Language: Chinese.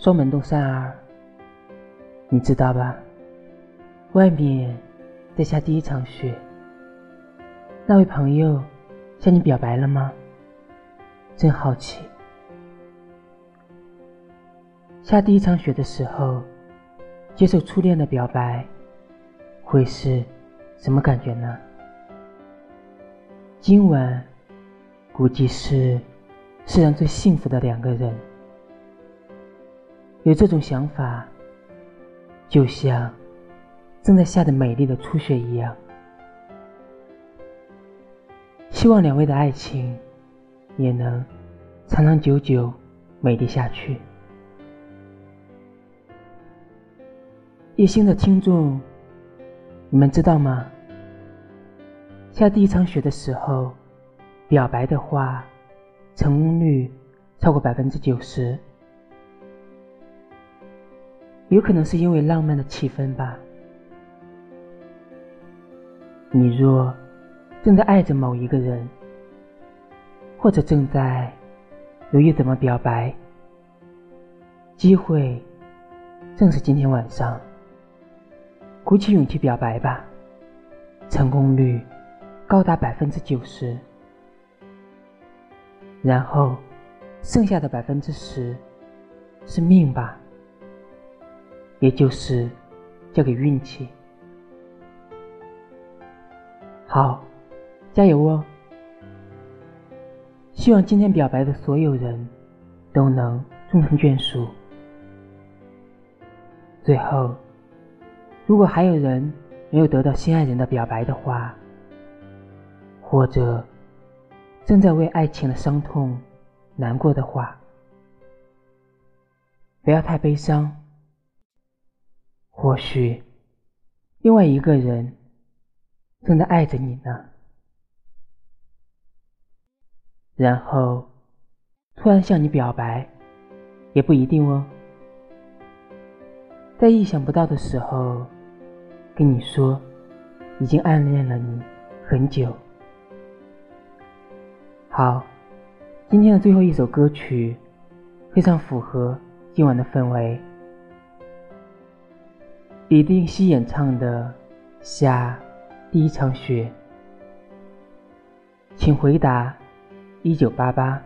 双门洞三儿，你知道吧？外面在下第一场雪。那位朋友向你表白了吗？真好奇。下第一场雪的时候，接受初恋的表白，会是什么感觉呢？今晚估计是世上最幸福的两个人。有这种想法，就像正在下的美丽的初雪一样。希望两位的爱情也能长长久久、美丽下去。一星的听众，你们知道吗？下第一场雪的时候，表白的话，成功率超过百分之九十。有可能是因为浪漫的气氛吧。你若正在爱着某一个人，或者正在犹豫怎么表白，机会正是今天晚上。鼓起勇气表白吧，成功率高达百分之九十。然后，剩下的百分之十是命吧。也就是交给运气。好，加油哦！希望今天表白的所有人都能终成眷属。最后，如果还有人没有得到心爱人的表白的话，或者正在为爱情的伤痛难过的话，不要太悲伤。或许，另外一个人正在爱着你呢。然后，突然向你表白，也不一定哦。在意想不到的时候，跟你说，已经暗恋了你很久。好，今天的最后一首歌曲，非常符合今晚的氛围。李定西演唱的《下第一场雪》，请回答：一九八八。